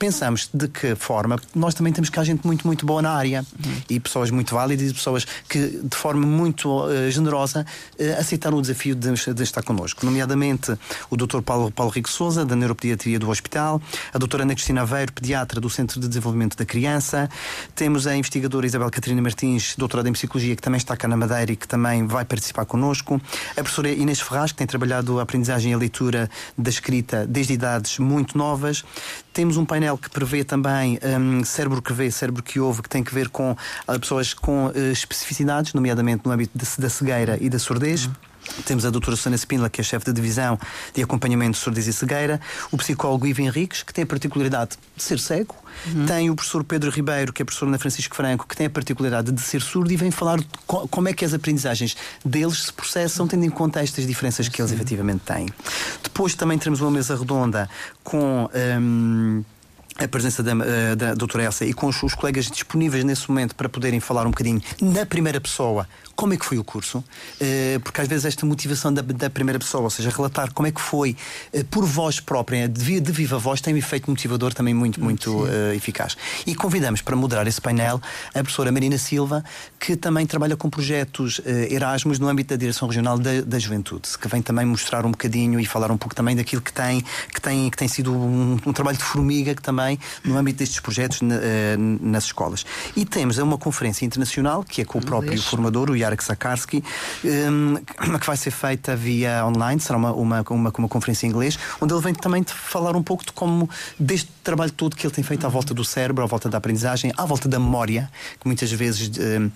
pensamos de que forma nós também temos cá gente muito, muito boa na área uhum. e pessoas muito válidas e pessoas que de forma muito uh, generosa uh, aceitaram o desafio de, de, estar connosco, nomeadamente o Dr. Paulo, Paulo Rico Souza, da Neuropediatria do Hospital, a Dra. Ana Cristina Aveiro, pediatra do Centro de Desenvolvimento da Criança, temos a investigadora Isabel Catarina Martins, doutorada em Psicologia, que também está cá na Madeira e que também vai participar connosco, a professora Inês Ferraz, que tem trabalhado a aprendizagem e a leitura da escrita desde idades muito novas, temos um painel que prevê também um, cérebro que vê, cérebro que ouve, que tem que ver com uh, pessoas com uh, especificidades, nomeadamente no âmbito de, da cegueira e da surdez. Uhum. Temos a doutora Susana Spindler, que é chefe de divisão de acompanhamento de surdez e cegueira, o psicólogo Ivo Henriques, que tem a particularidade de ser cego, uhum. tem o professor Pedro Ribeiro, que é professor na Francisco Franco, que tem a particularidade de ser surdo e vem falar de como é que as aprendizagens deles se processam, tendo em conta estas diferenças que eles efetivamente têm. Depois também teremos uma mesa redonda com. Um, a presença da, eh, da doutora Elsa e com os, os, colegas disponíveis nesse momento para poderem falar um bocadinho na primeira pessoa como é que foi o curso, eh, porque às vezes esta motivação da, da primeira pessoa, ou seja, relatar como é que foi eh, por voz própria, de, de viva voz, tem um efeito motivador também muito, muito uh, eficaz. E convidamos para moderar esse painel a professora Marina Silva, que também trabalha com projetos uh, Erasmus no âmbito da Direção Regional da, da Juventude, que vem também mostrar um bocadinho e falar um pouco também daquilo que tem, que tem, que tem sido um, um trabalho de formiga que também no âmbito destes projetos na, uh, nas escolas. E temos uma conferência internacional, que é com o próprio formador, o Jarek Sakarski, um, que vai ser feita via online, será uma, uma, uma, uma conferência em inglês, onde ele vem também falar um pouco de como, deste trabalho todo que ele tem feito à volta do cérebro, à volta da aprendizagem, à volta da memória, que muitas vezes. Um,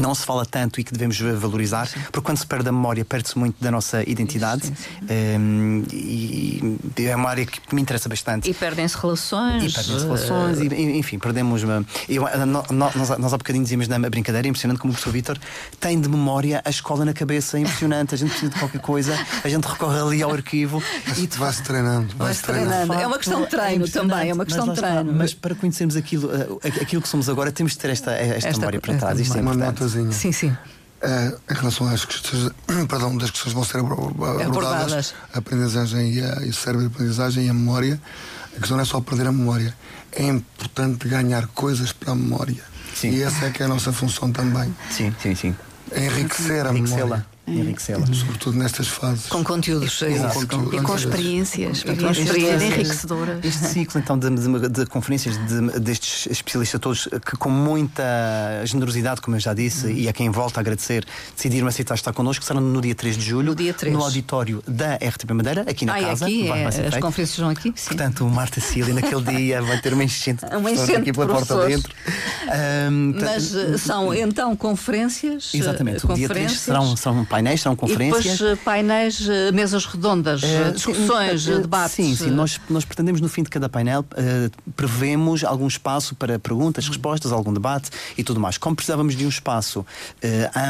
não se fala tanto e que devemos valorizar, sim. porque quando se perde a memória, perde-se muito da nossa identidade. Sim, sim. Um, e, é uma área que me interessa bastante. E perdem-se relações. E perdem-se relações, uh... e, enfim, perdemos. Uma, eu, nós, nós há bocadinho dizíamos na brincadeira, é impressionante como o professor Vitor tem de memória a escola na cabeça, é impressionante. A gente precisa de qualquer coisa, a gente recorre ali ao arquivo e te vai-se treinando. Vai-se treinando. treinando. É uma questão de treino é também, é uma questão de treino. Mas para conhecermos aquilo, eh, aquilo que somos agora, temos de ter esta, esta, esta memória para trás. Isto é importante sozinho. Sim, sim. Uh, em relação às questões, perdão, das questões que vão ser abordadas, abordadas. a aprendizagem e, a, e o cérebro de aprendizagem e a memória, a questão não é só perder a memória, é importante ganhar coisas para a memória. Sim. E essa é que é a nossa função também. Sim, sim, sim. Enriquecer a memória enriquecê-la. Sobretudo nestas fases. Com conteúdos, e, exato, com, com, e com experiências, experiências, experiências enriquecedoras. Este ciclo então de, de, de conferências de, destes especialistas todos que com muita generosidade, como eu já disse, e a quem volta a agradecer, decidiram aceitar estar connosco, serão no dia 3 de julho, no, dia 3. no auditório da RTP Madeira, aqui na ah, casa. Aqui, vai, vai é, as conferências vão aqui. Sim. Portanto, o Marta Cília naquele dia vai ter uma enchente uma enchente aqui pela porta dentro. Um, Mas uh, são então conferências. Exatamente, o dia 3 serão, serão painéis, serão conferências. E depois painéis, mesas redondas, discussões, sim, debates. Sim, sim. Nós, nós pretendemos no fim de cada painel uh, prevemos algum espaço para perguntas, respostas, algum debate e tudo mais. Como precisávamos de um espaço uh,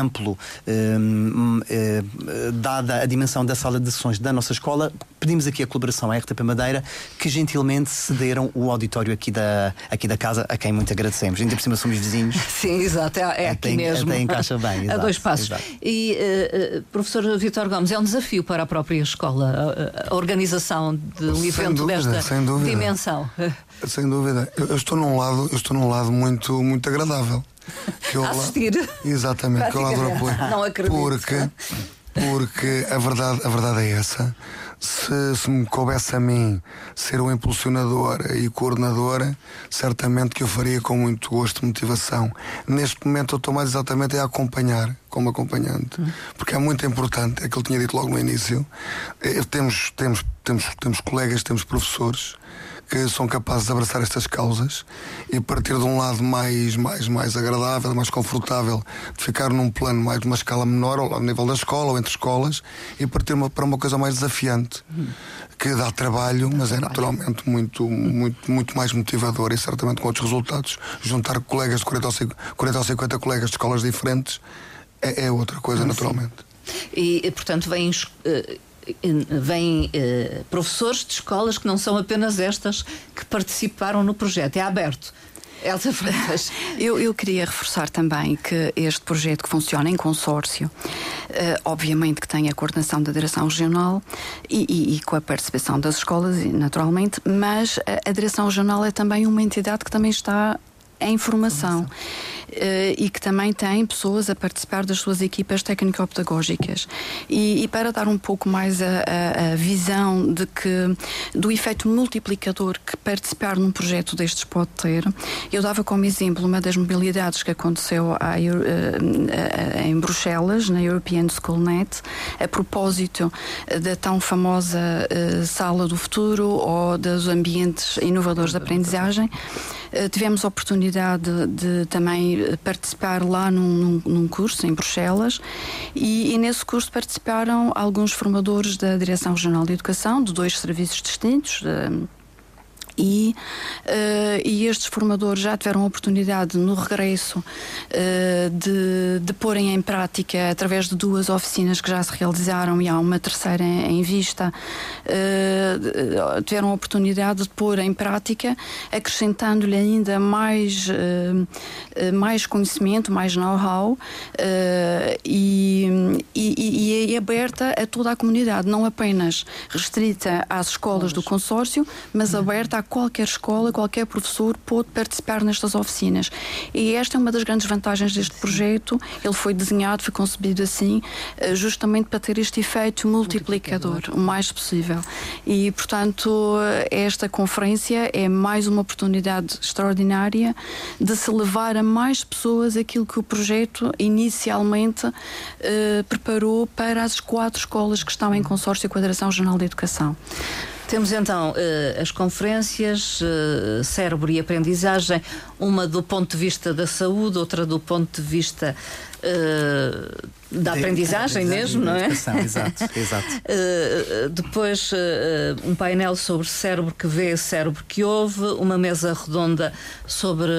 amplo, uh, dada a dimensão da sala de sessões da nossa escola, pedimos aqui a colaboração à RTP Madeira, que gentilmente cederam o auditório aqui da, aqui da casa, a quem muito agradecemos. Ainda por cima somos vizinhos. Sim, exato, é, é aqui até, mesmo. Até encaixa bem. Exato, a dois passos. Exato. E, uh, professor Vitor Gomes, é um desafio para a própria escola a, a organização de um sem evento dúvida, desta dimensão. Sem dúvida. Eu, eu, estou num lado, eu estou num lado muito, muito agradável. Que eu Assistir. La... Exatamente, que eu lado apoio. Não acredito. Porque, porque a verdade, a verdade é essa se, se me coubesse a mim ser o impulsionador e coordenador, certamente que eu faria com muito gosto e motivação. Neste momento eu estou mais exatamente a acompanhar, como acompanhante, porque é muito importante, é que ele tinha dito logo no início, eh, temos, temos, temos, temos colegas, temos professores que são capazes de abraçar estas causas e partir de um lado mais, mais, mais agradável, mais confortável, de ficar num plano mais de uma escala menor, ao nível da escola ou entre escolas, e partir uma, para uma coisa mais desafiante, que dá trabalho, mas é naturalmente muito, muito, muito mais motivador e certamente com outros resultados. Juntar colegas de 40 ou 50, 40 ou 50 colegas de escolas diferentes é, é outra coisa, naturalmente. E, portanto, vem. Vêm eh, professores de escolas que não são apenas estas que participaram no projeto. É aberto. Elsa Freitas. Eu, eu queria reforçar também que este projeto que funciona em consórcio, uh, obviamente que tem a coordenação da direção regional e, e, e, com a participação das escolas, naturalmente, mas a, a direção regional é também uma entidade que também está em formação. Uh, e que também tem pessoas a participar das suas equipas técnico-pedagógicas. E, e, para dar um pouco mais a, a, a, visão de que do efeito multiplicador que participar num projeto destes pode ter, eu dava como exemplo uma das mobilidades que aconteceu a, uh, em Bruxelas, na European School Net, a propósito da tão famosa Sala do Futuro ou dos ambientes inovadores de aprendizagem. tivemos a oportunidade de, de também participar lá num, num curso em Bruxelas e, e, nesse curso participaram alguns formadores da Direção Regional de Educação de dois serviços distintos. De, e, uh, e estes formadores já tiveram a oportunidade no regresso uh, de, de porem em prática através de duas oficinas que já se realizaram e há uma terceira em, em vista uh, tiveram a oportunidade de pôr em prática acrescentando-lhe ainda mais mais conhecimento, mais know-how e, e, e é aberta a toda a comunidade, não apenas restrita às escolas do consórcio, mas aberta a qualquer escola, qualquer professor pôde participar nestas oficinas. E esta é uma das grandes vantagens deste projeto. Ele foi desenhado, foi concebido assim, eh, justamente para ter este efeito multiplicador, o mais possível. E, portanto, esta conferência é mais uma oportunidade extraordinária de se levar a mais pessoas aquilo que o projeto inicialmente eh, preparou para as quatro escolas que estão em consórcio a Direção Regional de Educação. Temos então uh, as conferências, uh, cérebro e aprendizagem, uma do ponto de vista da saúde, outra do ponto de vista uh, da de, aprendizagem mesmo, não é? Exato, exato. depois um painel sobre cérebro que vê, cérebro que ouve, uma mesa redonda sobre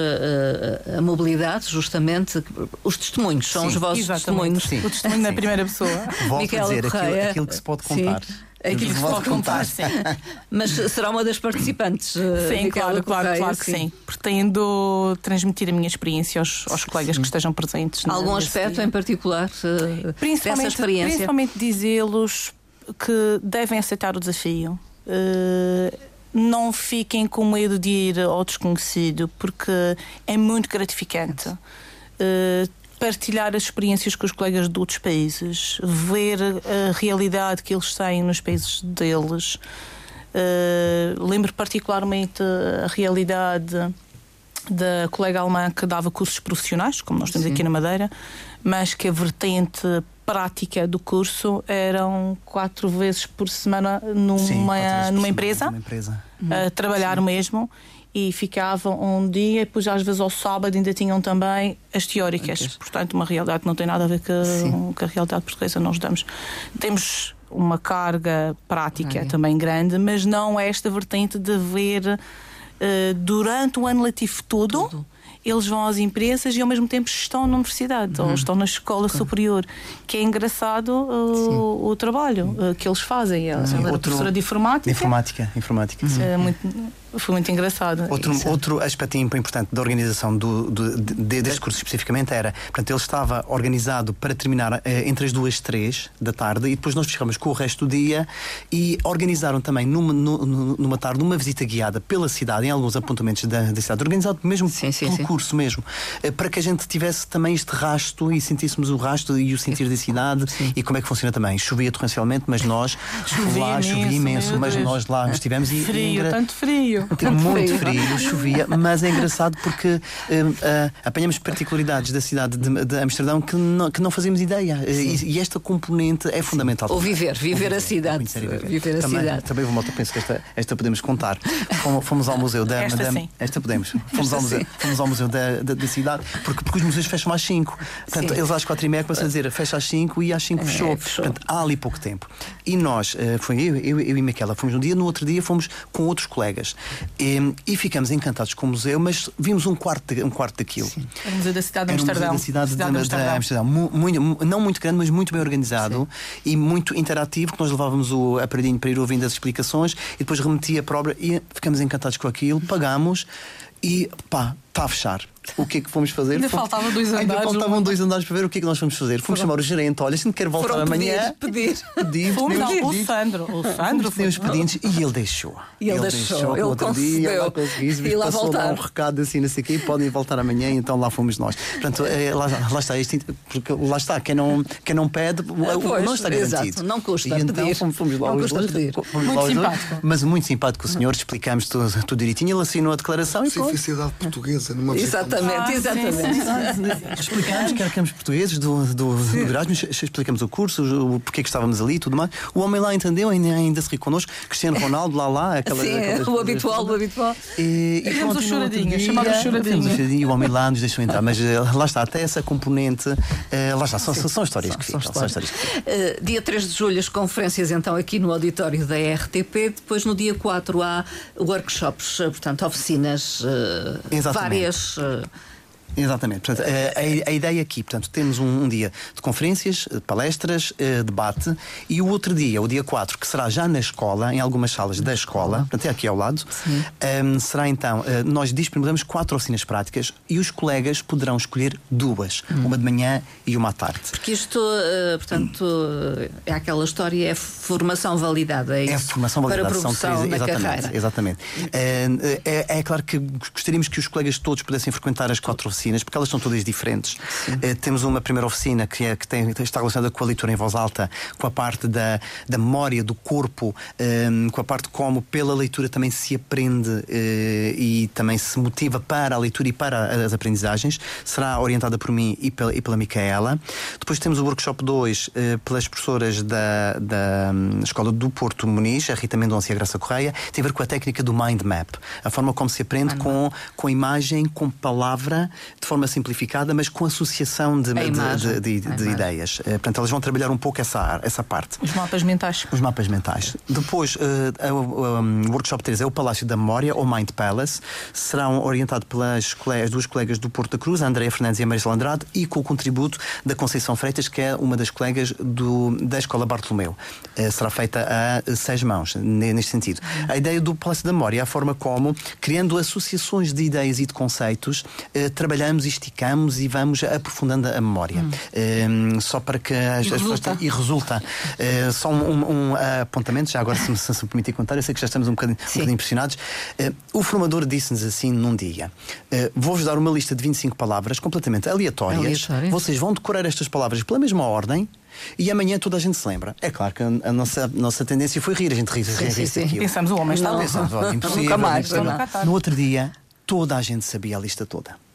a mobilidade, justamente. Os testemunhos, são sim, os vossos testemunhos. Sim. O testemunho na primeira pessoa. Volto Micaela a dizer, aquilo, aquilo, que se pode contar. Sim. Aquilo que se pode contar, sim. Mas será uma das participantes. Eh, sim, claro, claro, claro que sim. sim. Pretendo transmitir a minha experiência aos, aos colegas sim. que estejam presentes. Algum aspecto dia. em particular uh, dessa experiência? Principalmente dizê-los que devem aceitar o desafio. Uh, não fiquem com medo de ir ao desconhecido, porque é muito gratificante. Uh, partilhar as experiências com os colegas de outros países, ver a realidade que eles têm nos países deles. Uh, lembro particularmente a realidade da colega alemã que dava cursos profissionais, como nós temos Sim. aqui na Madeira, mas que a vertente prática do curso eram quatro vezes por semana numa, Sim, numa, empresa, numa empresa, a trabalhar Sim. mesmo e ficavam um dia, e depois às vezes ao sábado ainda tinham também as teóricas. Ok. Portanto, uma realidade que não tem nada a ver com, com a realidade portuguesa nós damos. Temos uma carga prática Prática. também grande, mas não esta vertente de ver eh, durante o ano letivo todo. Eles vão às empresas e ao mesmo tempo estão na universidade Uhum. ou estão na escola superior, que é engraçado uh, o, trabalho uh, que eles fazem. Ela ela era professora de informática. Informática, informática. sim. É muito, foi muito engraçado. Outro, Isso. outro aspecto importante da organização do, do- de- de- deste curso especificamente era, portanto, ele estava organizado para terminar eh, entre as duas e três da tarde e depois nós ficámos com o resto do dia e organizaram também numa, nu- nu- numa tarde uma visita guiada pela cidade, em alguns apontamentos da, da cidade, organizado mesmo Sim, sim, pelo sim. curso mesmo, eh, para que a gente tivesse também este rasto e sentíssemos o rasto e o sentir da cidade e como é que funciona também. Chovia torrencialmente, mas nós Chovia lá chovia imenso, imenso, meu mas nós lá estivemos e, e Frio, engra- tanto frio. Tipo, muito frio, chovia, mas é engraçado porque hum, ah, apanhamos particularidades da cidade de, de Amsterdão que não, que não fazíamos ideia. E, e esta componente é fundamental. Ou viver, viver a cidade. E Viver a também, cidade. Também vou malta, penso que esta, esta podemos contar. Fomos, fomos ao museu da. Esta da- sim. esta podemos. Fomos ao museu, fomos ao museu da, da, da cidade, porque, porque os museus fecham às 5. Portanto, Sim. eles às 4 e meia começam a dizer fecha às 5 e às 5 fechou. fechou. Portanto, há ali pouco tempo. E nós, eh, foi eu, eu, eu e Miquela, fomos um dia, no outro dia fomos com outros colegas. E, e ficamos encantados com o museu, mas vimos um quarto, um quarto daquilo. Era o Museu da Cidade de um Amsterdão. da cidade, Cidade de, de de Amsterdão. Amsterdão. Mu- muito- mu- não muito grande, mas muito bem organizado e muito interativo, que nós levávamos o aparelhinho para ir ouvindo as explicações e depois remetia para a obra e ficamos encantados com aquilo, pagámos e pá, está a fechar. O que é que fomos fazer? Ainda Fomos- faltavam dois Ainda andares, faltavam uma- dois andares para ver o que é que nós fomos fazer. Fomos chamar o gerente, olha, se não quer voltar Foram amanhã. pedir, pedir. Pedimos, Fomos ao pedimos. Sandro. O Sandro Fomos foi. pedir os pedidos e ele deixou. E ele deixou, no ele outro dia, lá conseguimos, E lá passou lá voltar. um recado assim, não sei o quê, podem voltar amanhã, então lá fomos nós. Portanto, é, lá, lá está, este, porque lá está, quem não, quem não pede, o- o Pois, não está exato, garantido. não custa e então pedir. fomos, fomos lá Não os custa dois, pedir. fomos Muito lá os dois, simpático. mas muito simpático o senhor, explicámos tudo, tudo direitinho, ele assinou a declaração e pronto. Simplicidade portuguesa numa. Exatamente, Ah, sim, exatamente. Explicámos que éramos portugueses do, do, do Erasmus, explicamos o curso, o, porquê que estávamos ali e tudo mais. O homem lá entendeu, ainda, ainda se riu connosco. Cristiano Ronaldo, lá lá, aquela, Sim, aquelas o habitual, o habitual. E, e pronto, o e choradinho, chamado choradinho. fizemos o choradinho, E o homem lá nos deixou entrar. Mas eh, lá está, até essa componente, eh, lá está, são, são histórias que ficam. Uh, dia 3 de julho, as conferências então aqui no auditório da RTP. Depois, no dia 4, há workshops, portanto, oficinas uh, Exatamente. várias. Uh, Exatamente. Portanto, a, a- a ideia aqui, portanto, temos um, um dia de conferências, de palestras, eh, debate e o outro dia, o dia 4, que será já na escola, em algumas salas da escola, portanto é aqui ao lado, ehm, será então, eh, nós disponibilizamos quatro oficinas práticas e os colegas poderão escolher duas, uma de manhã e uma à tarde. Porque isto, uh, portanto, uh, é aquela história, é formação validada. É, É a isso? formação Para validada, são três, exatamente, carreira. exatamente. É, é- é claro que gostaríamos que os colegas todos pudessem frequentar as quatro oficinas, porque elas são todas diferentes. Eh, temos uma primeira oficina que, é, que tem- está relacionada com a leitura em voz alta, com a parte da, da memória do corpo, eh, com a parte como pela leitura também se aprende eh, e também se motiva para a leitura e para as aprendizagens. Será orientada por mim e pela, e pela Micaela. Depois temos o workshop 2 eh, pelas professoras da, da hum, Escola do Porto Muniz, a Rita Mendonça e a Graça Correia, tem a ver com a técnica do mind map, a forma como se aprende com, com imagem, com palavra, de forma simplificada, mas com associação de, de- de- de- ideias. Eh, portanto, elas vão trabalhar um pouco essa, essa parte. Os mapas mentais. Os mapas mentais. Depois, eh, o workshop 3 é o Palácio da Memória, ou Mind Palace. Serão orientados pelas cole- as duas colegas do Porto da Cruz, a Andréa Fernandes e a Marisa Andrade, e com o contributo da Conceição Freitas, que é uma das colegas do, da Escola Bartolomeu. Eh, será feita a seis mãos, ne- neste sentido. A ideia do Palácio da Memória é a forma como, criando associações de ideias e de conceitos, eh, trabalhamos e esticamos e vamos aprofundando a memória. Eh, só para que as, E as pessoas resulta. e resulta. Eh, só um, um apontamento, já agora, se me, se me permitir contar, eu sei que já estamos um bocadinho, um bocadinho impressionados. Eh, o formador disse-nos assim num dia: eh, Vou-vos dar uma lista de 25 palavras completamente aleatórias. Aleatórias. Vocês vão decorar estas palavras pela mesma ordem. E amanhã toda a gente se lembra. É claro que a, a nossa, a nossa tendência foi rir, a gente ri, ri, sim, ri sim. Pensamos, o homem está Não. Pensamos, ó, impossível, Nunca mais, não é? No outro dia, toda a gente sabia a lista toda.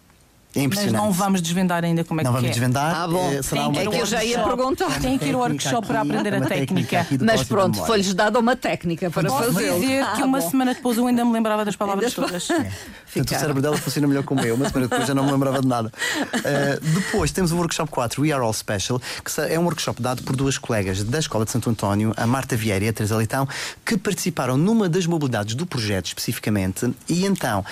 É Mas impressionante. não vamos desvendar ainda como é Não que vamos é. desvendar. Ah, bom. eh, será Tem uma que ir É que eu já ia perguntar. Tem que ir ao técnica workshop para aqui, aprender a uma técnica. de Mas pronto, foi-lhes dada uma técnica para Posso fazê-lo. dizer que Ah, uma bom. semana depois eu ainda me lembrava das palavras Ainda- todas. Portanto, o cérebro dela funciona melhor como eu, mas depois já não me lembrava de nada. Uh, depois temos o workshop 4, We Are All Special, que é um workshop dado por duas colegas da Escola de Santo António, a Marta Vieira e a Teresa Leitão, que participaram numa das mobilidades do projeto especificamente. E então,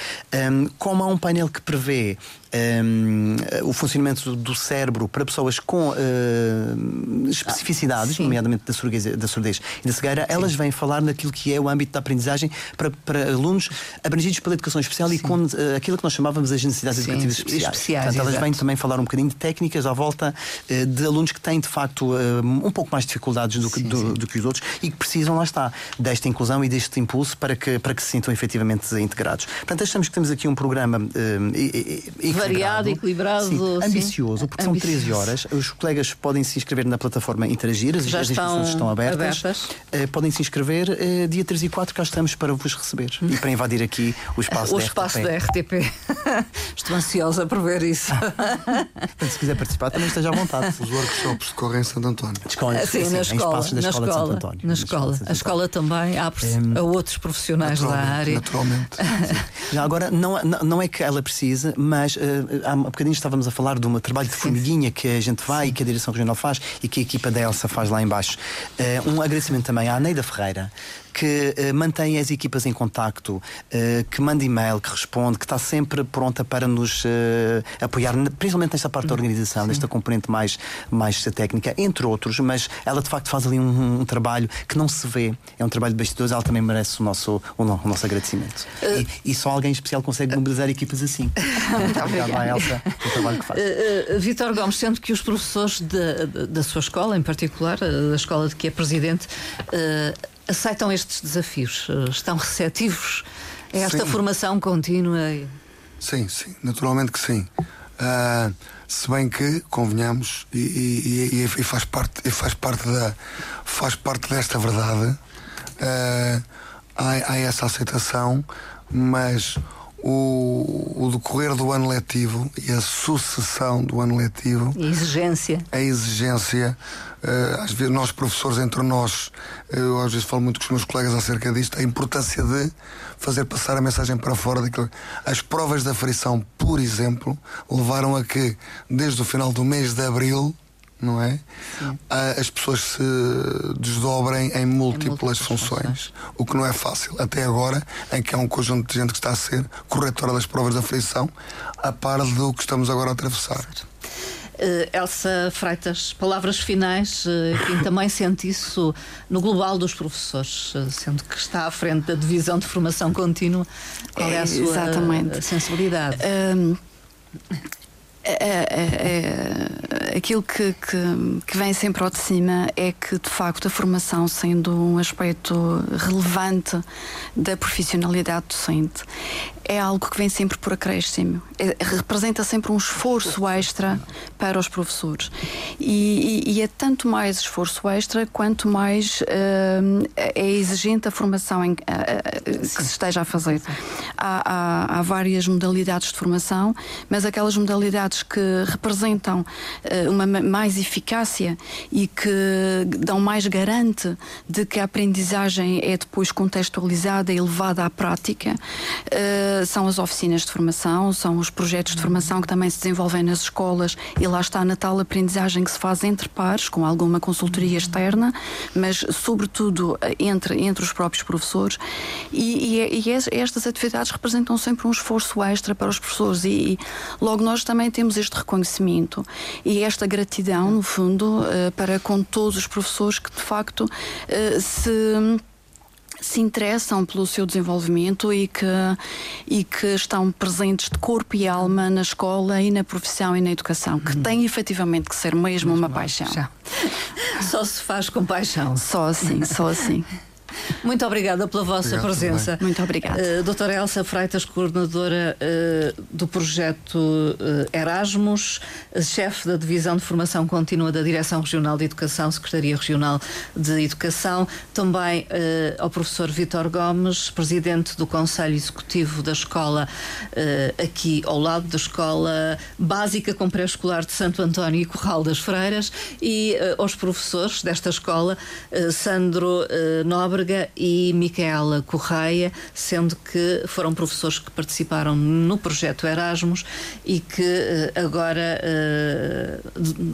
um, como há um painel que prevê um, o funcionamento do cérebro para pessoas com uh, especificidades, sim. nomeadamente da surdez, da surdez e da cegueira, elas vêm falar naquilo que é o âmbito da aprendizagem para, para alunos abrangidos pela educação especial e com uh, aquilo que nós chamávamos as necessidades Sim, educativas especiais. especiais, Portanto, elas exato. vêm também falar um bocadinho de técnicas à volta uh, de alunos que têm, de facto, um pouco mais dificuldades do que, do, do que os outros e que precisam, lá está, desta inclusão e deste impulso para que, para que se sintam efetivamente integrados. Portanto, achamos que temos aqui um programa e- e- Variado, equilibrado, sim, sim. ambicioso, porque são Ambicioso. 13 horas. Os colegas podem se inscrever na plataforma Interagir, as, Já as estão inscrições estão abertas. abertas. Eh, podem se inscrever eh, dia 3 e 4, cá estamos para vos receber e para invadir aqui o espaço O da espaço RTP. da RTP. Estou ansiosa por ver isso. Se quiser participar, também esteja à vontade. Os workshops decorrem em Santo António. Escolhe, Sim, sim, na em escola. espaços da na escola, de escola, Santo António. Na escola. A escola também abre-se Hum. a outros profissionais da área. naturalmente. Já agora, não, não, não é que ela precise, mas eh, há um bocadinho estávamos a falar de um trabalho de formiguinha que a gente vai e que a Direção Regional faz e que a equipa da Elsa faz lá embaixo. Eh, um agradecimento também à Neida Ferreira, que eh, mantém as equipas em contacto, eh, que manda e-mail, que responde, que está sempre pronta para nos eh, apoiar, principalmente nesta parte da organização, nesta componente mais, mais técnica, entre outros, mas ela de facto faz ali um, um trabalho que não se vê, é um trabalho de bastidores, ela também merece o nosso, o, o nosso agradecimento. E, e só alguém especial consegue mobilizar equipas assim. Muito obrigado à Elsa pelo trabalho que faz. Uh, uh, Vítor Gomes, sendo que os professores da- da- sua escola, em particular, uh, da escola de que é presidente, uh, aceitam estes desafios? Uh, estão receptivos a esta Sim. formação contínua? Sim, sim, naturalmente que sim. Ah, se bem que, convenhamos, e, e- e- e faz, parte, e faz, parte da, faz parte desta verdade, ah, há, há essa aceitação, mas o, o decorrer do ano letivo e a sucessão do ano letivo E exigência? a exigência, eh, às vezes nós professores entre nós, eu às vezes falo muito com os meus colegas acerca disto, a importância de fazer passar a mensagem para fora daquilo. As provas da frição, por exemplo, levaram a que, desde o final do mês de abril, não é? Ah, as pessoas se desdobrem em múltiplas, múltiplas funções. funções. O que não é fácil, até agora, em que há um conjunto de gente que está a ser corretora das provas da frição, a par do que estamos agora a atravessar. Uh, Elsa Freitas, palavras finais, uh, enfim, também sente isso no global dos professores, uh, sendo que está à frente da divisão de formação contínua. Qual é, a sua exatamente. sensibilidade? Hum, é- é- é- aquilo que, que, que vem sempre ao de cima é que, de facto, a formação, sendo um aspecto relevante da profissionalidade docente, é algo que vem sempre por acréscimo. É- representa sempre um esforço extra para os professores. E, e- e é tanto mais esforço extra quanto mais hum, é exigente a formação em- a- a- que se esteja a fazer. Há, há- há várias modalidades de formação, mas aquelas modalidades que representam uma ma- mais eficácia e que dão mais garante de que a aprendizagem é depois contextualizada e levada à prática eh, são as oficinas de formação, são os projetos de formação que também se desenvolvem nas escolas e lá está na tal aprendizagem que se faz entre pares, com alguma consultoria externa, mas sobretudo eh, entre, entre os próprios professores. E, e, e es- estas atividades representam sempre um esforço extra para os professores e, e logo nós também temos este reconhecimento e esta gratidão, no fundo, eh, para com todos os professores que de facto eh, se se interessam pelo seu desenvolvimento e que, e que estão presentes de corpo e alma na escola e na profissão e na educação, que tem efetivamente que ser mesmo uma paixão. Já. Só se faz com paixão. Só assim, só assim. Muito obrigada pela vossa Obrigado presença. também. Muito obrigada. Uh, doutora Elsa Freitas, coordenadora uh, do projeto uh, Erasmus, chefe da Divisão de Formação Contínua da Direção Regional de Educação, Secretaria Regional de Educação. Também ao professor Vítor Gomes, presidente do Conselho Executivo da Escola, aqui ao lado da Escola Básica com Pré-Escolar de Santo António e Corral das Freiras, e aos professores desta escola, Sandro Nóbrega e Micaela Correia, sendo que foram professores que participaram no projeto Erasmus e que eh, agora, eh,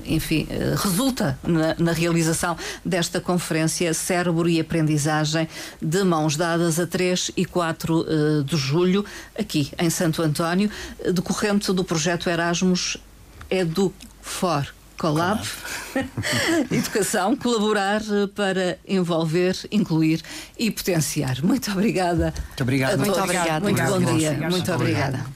enfim, eh, resulta na, na realização desta conferência Cérebro e Aprendizagem de mãos dadas a 3 e 4 de julho, aqui em Santo António, decorrente do projeto Erasmus Edu For Colab, Educação, colaborar eh, para envolver, incluir e potenciar. Muito obrigada. Muito obrigado. Muito obrigada. Muito bom Muito dia. obrigada. Muito obrigada.